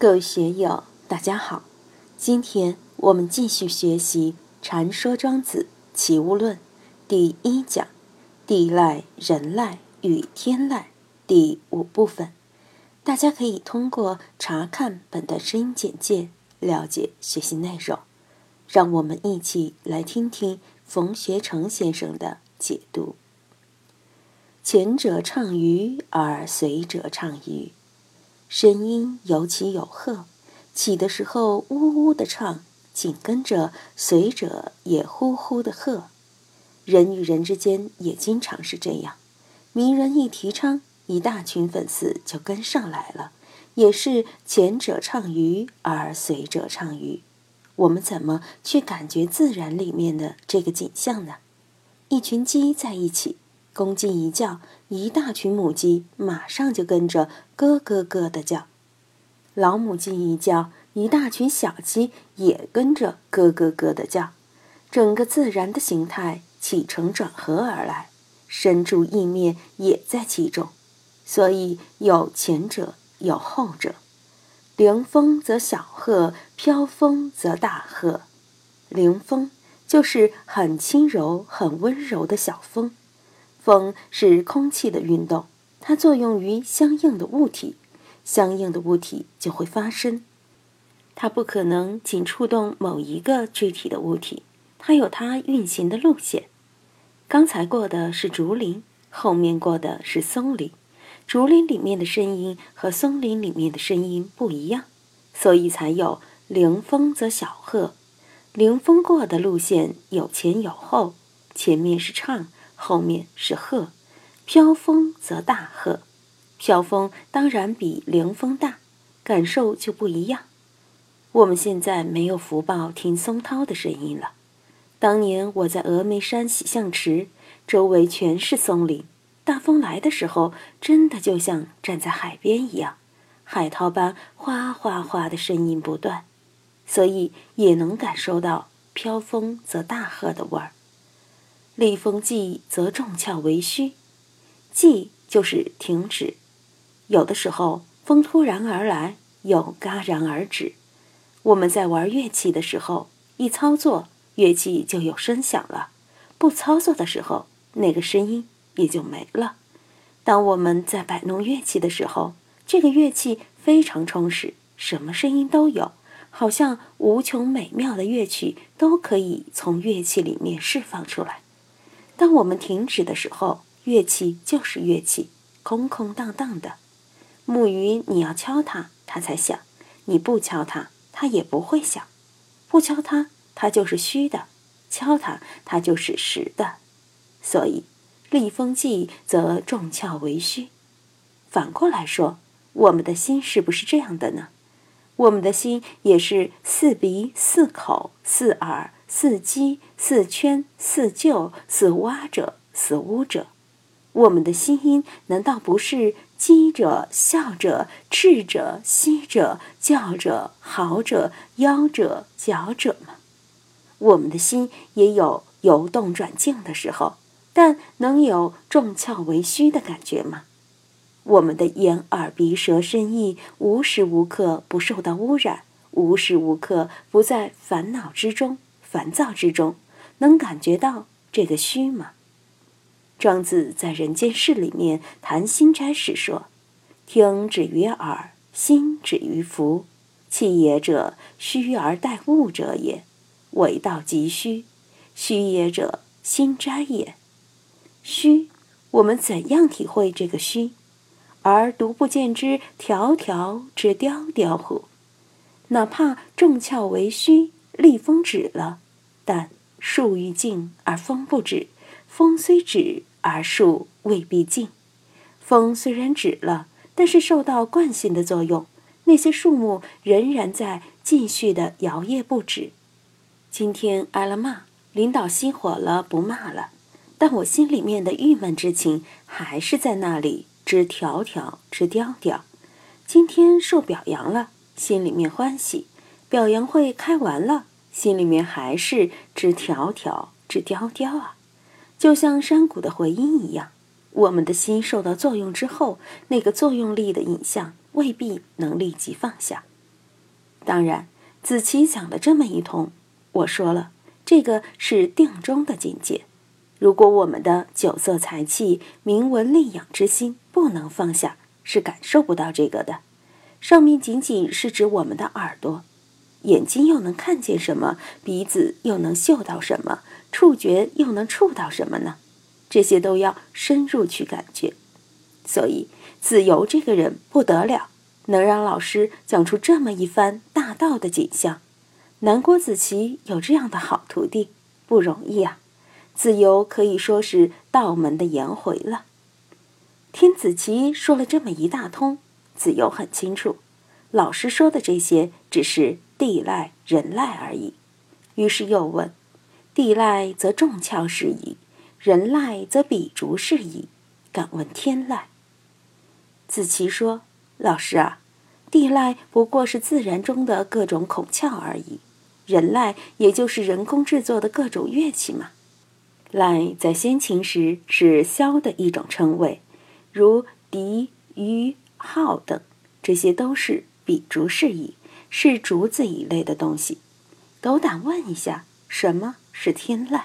各位学友，大家好。今天我们继续学习《禅说庄子齐物论》第一讲“地赖、人赖与天赖”第五部分。大家可以通过查看本的声音简介了解学习内容。让我们一起来听听冯学成先生的解读。前者唱于，而随者唱于。声音有起有和，起的时候呜呜的唱，紧跟着随者也呼呼的和。人与人之间也经常是这样，名人一提倡，一大群粉丝就跟上来了，也是前者唱鱼而随者唱鱼。我们怎么去感觉自然里面的这个景象呢？一群鸡在一起。公鸡一叫，一大群母鸡马上就跟着咯咯咯的叫；老母鸡一叫，一大群小鸡也跟着咯咯咯的叫。整个自然的形态起承转合而来，生住意灭也在其中，所以有前者，有后者。凌风则小鹤，飘风则大鹤。凌风就是很轻柔、很温柔的小风。风是空气的运动，它作用于相应的物体，相应的物体就会发生。它不可能仅触动某一个具体的物体，它有它运行的路线。刚才过的是竹林，后面过的是松林。竹林里面的声音和松林里面的声音不一样，所以才有凌风则小鹤。凌风过的路线有前有后，前面是唱。后面是鹤，飘风则大鹤，飘风当然比凌风大，感受就不一样。我们现在没有福报听松涛的声音了。当年我在峨眉山洗象池，周围全是松林，大风来的时候，真的就像站在海边一样，海涛般哗哗哗的声音不断，所以也能感受到飘风则大鹤的味儿。立风寂，则众窍为虚。寂就是停止。有的时候风突然而来，又戛然而止。我们在玩乐器的时候，一操作乐器就有声响了；不操作的时候，那个声音也就没了。当我们在摆弄乐器的时候，这个乐器非常充实，什么声音都有，好像无穷美妙的乐曲都可以从乐器里面释放出来。当我们停止的时候，乐器就是乐器，空空荡荡的。木鱼你要敲它，它才响；你不敲它，它也不会响。不敲它，它就是虚的；敲它，它就是实的。所以，立风寂，则重窍为虚。反过来说，我们的心是不是这样的呢？我们的心也是四鼻、四口、四耳。似肌，似圈，似臼，似蛙者，似乌者。我们的心音难道不是鸡者、笑者、赤者、息者、叫者、嚎者、夭者、角者吗？我们的心也有由动转静的时候，但能有众窍为虚的感觉吗？我们的眼、耳、鼻、舌、身、意，无时无刻不受到污染，无时无刻不在烦恼之中。烦躁之中，能感觉到这个虚吗？庄子在《人间世》里面谈心斋时说：“听止于耳，心止于福。气也者，虚而待物者也。为道即虚，虚也者，心斋也。虚，我们怎样体会这个虚？而独不见之条条之雕雕乎？哪怕众窍为虚。”立风止了，但树欲静而风不止，风虽止而树未必静。风虽然止了，但是受到惯性的作用，那些树木仍然在继续的摇曳不止。今天挨了骂，领导熄火了，不骂了，但我心里面的郁闷之情还是在那里，直条条，枝雕雕。今天受表扬了，心里面欢喜。表扬会开完了，心里面还是直条条、直雕雕啊，就像山谷的回音一样。我们的心受到作用之后，那个作用力的影像未必能立即放下。当然，子琪讲了这么一通，我说了，这个是定中的境界。如果我们的酒色财气、名闻利养之心不能放下，是感受不到这个的。上面仅仅是指我们的耳朵，眼睛又能看见什么？鼻子又能嗅到什么？触觉又能触到什么呢？这些都要深入去感觉。所以，子由这个人不得了，能让老师讲出这么一番大道的景象。南郭子綦有这样的好徒弟，不容易啊。子由可以说是道门的颜回了。听子琪说了这么一大通，子由很清楚，老师说的这些只是地赖人赖而已。于是又问：“地赖则重窍是矣，人赖则比竹是矣，敢问天赖？”子琪说：“老师啊，地赖不过是自然中的各种孔窍而已，人赖也就是人工制作的各种乐器嘛。”赖在先秦时是箫的一种称谓，如笛、竽、号等，这些都是比竹是矣，是竹子一类的东西。斗胆问一下，什么是天籁？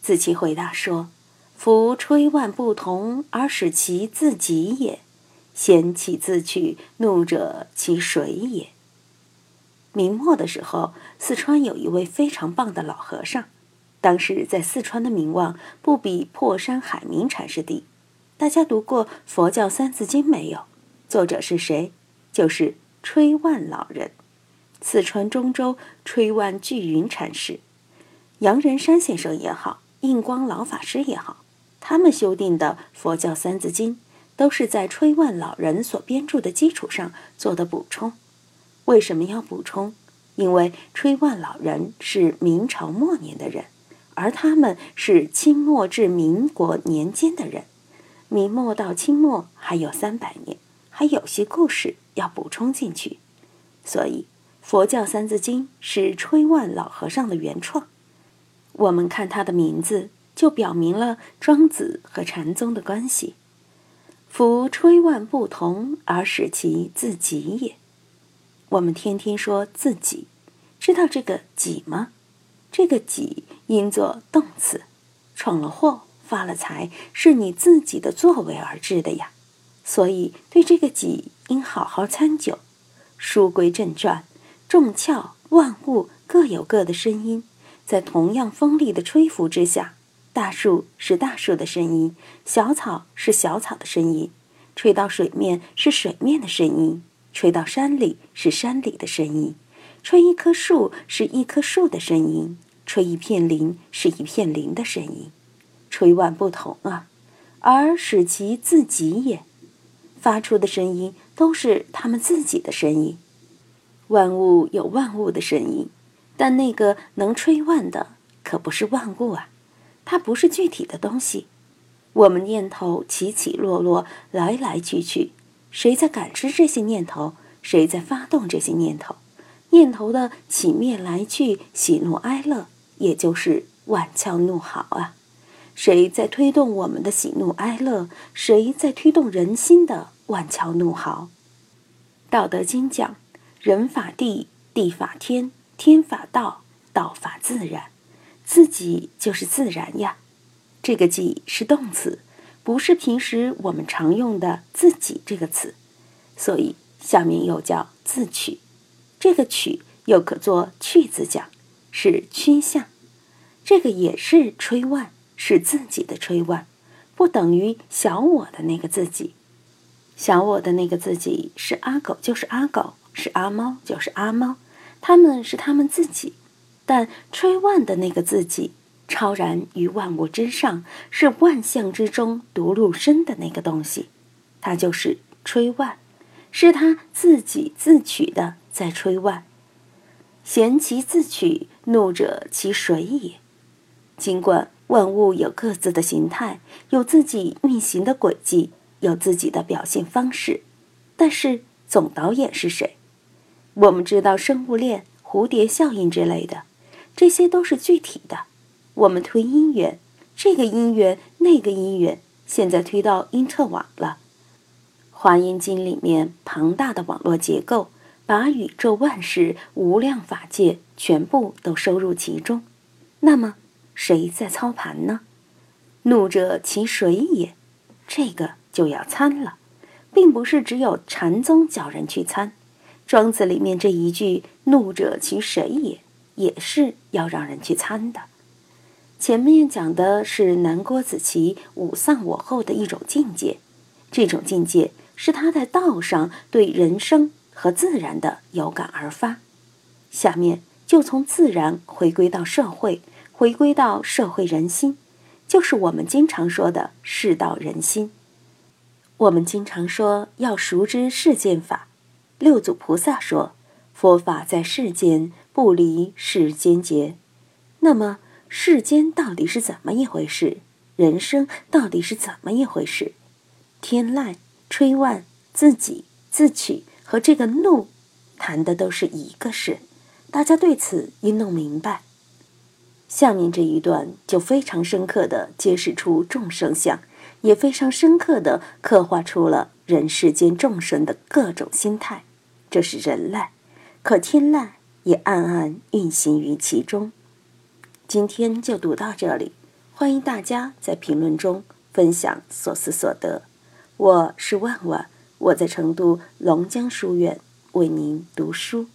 子期回答说：“夫吹万不同，而使其自己也；贤起自取，怒者其谁也？”明末的时候，四川有一位非常棒的老和尚。当时在四川的名望不比破山海明禅师低。大家读过《佛教三字经》没有？作者是谁？就是吹万老人，四川中州吹万聚云禅师。杨仁山先生也好，印光老法师也好，他们修订的《佛教三字经》都是在吹万老人所编著的基础上做的补充。为什么要补充？因为吹万老人是明朝末年的人。而他们是清末至民国年间的人，明末到清末还有三百年，还有些故事要补充进去，所以佛教三字经是吹万老和尚的原创。我们看他的名字，就表明了庄子和禅宗的关系。夫吹万不同，而使其自己也。我们天天说自己，知道这个己吗？这个己。应作动词，闯了祸、发了财，是你自己的作为而致的呀。所以对这个己应好好参究。书归正传，众窍万物各有各的声音，在同样锋利的吹拂之下，大树是大树的声音，小草是小草的声音，吹到水面是水面的声音，吹到山里是山里的声音，吹一棵树是一棵树的声音。吹一片林是一片林的声音，吹万不同啊，而使其自己也，发出的声音都是他们自己的声音。万物有万物的声音，但那个能吹万的可不是万物啊，它不是具体的东西。我们念头起起落落，来来去去，谁在感知这些念头？谁在发动这些念头？念头的起灭来去，喜怒哀乐。也就是万窍怒号啊！谁在推动我们的喜怒哀乐？谁在推动人心的万窍怒号？道德经讲：人法地，地法天，天法道，道法自然。自己就是自然呀。这个“己”是动词，不是平时我们常用的“自己”这个词，所以下面又叫自取。这个“取”又可做去字讲，是趋向。这个也是吹万，是自己的吹万，不等于小我的那个自己。小我的那个自己是阿狗就是阿狗，是阿猫就是阿猫，他们是他们自己。但吹万的那个自己，超然于万物之上，是万象之中独入身的那个东西，它就是吹万，是他自己自取的在吹万。贤其自取，怒者其谁也？尽管万物有各自的形态，有自己运行的轨迹，有自己的表现方式，但是总导演是谁？我们知道生物链、蝴蝶效应之类的，这些都是具体的。我们推姻缘，这个因缘、那个因缘，现在推到因特网了。《华严经》里面庞大的网络结构，把宇宙万事无量法界全部都收入其中，那么谁在操盘呢？怒者其谁也？这个就要参了，并不是只有禅宗叫人去参，《庄子》里面这一句“怒者其谁也”也是要让人去参的。前面讲的是南郭子綦五丧我后的一种境界，这种境界是他在道上对人生和自然的有感而发。下面就从自然回归到社会，回归到社会人心，就是我们经常说的世道人心。我们经常说要熟知世间法，六祖菩萨说：“佛法在世间，不离世间节。”那么。世间到底是怎么一回事？人生到底是怎么一回事？天籁、吹万、自己、自取和这个怒，谈的都是一个事。大家对此应弄明白。下面这一段就非常深刻的揭示出众生相，也非常深刻的刻画出了人世间众生的各种心态。这是人籁，可天籁也暗暗运行于其中。今天就读到这里，欢迎大家在评论中分享所思所得。我是万万，我在成都龙江书院为您读书。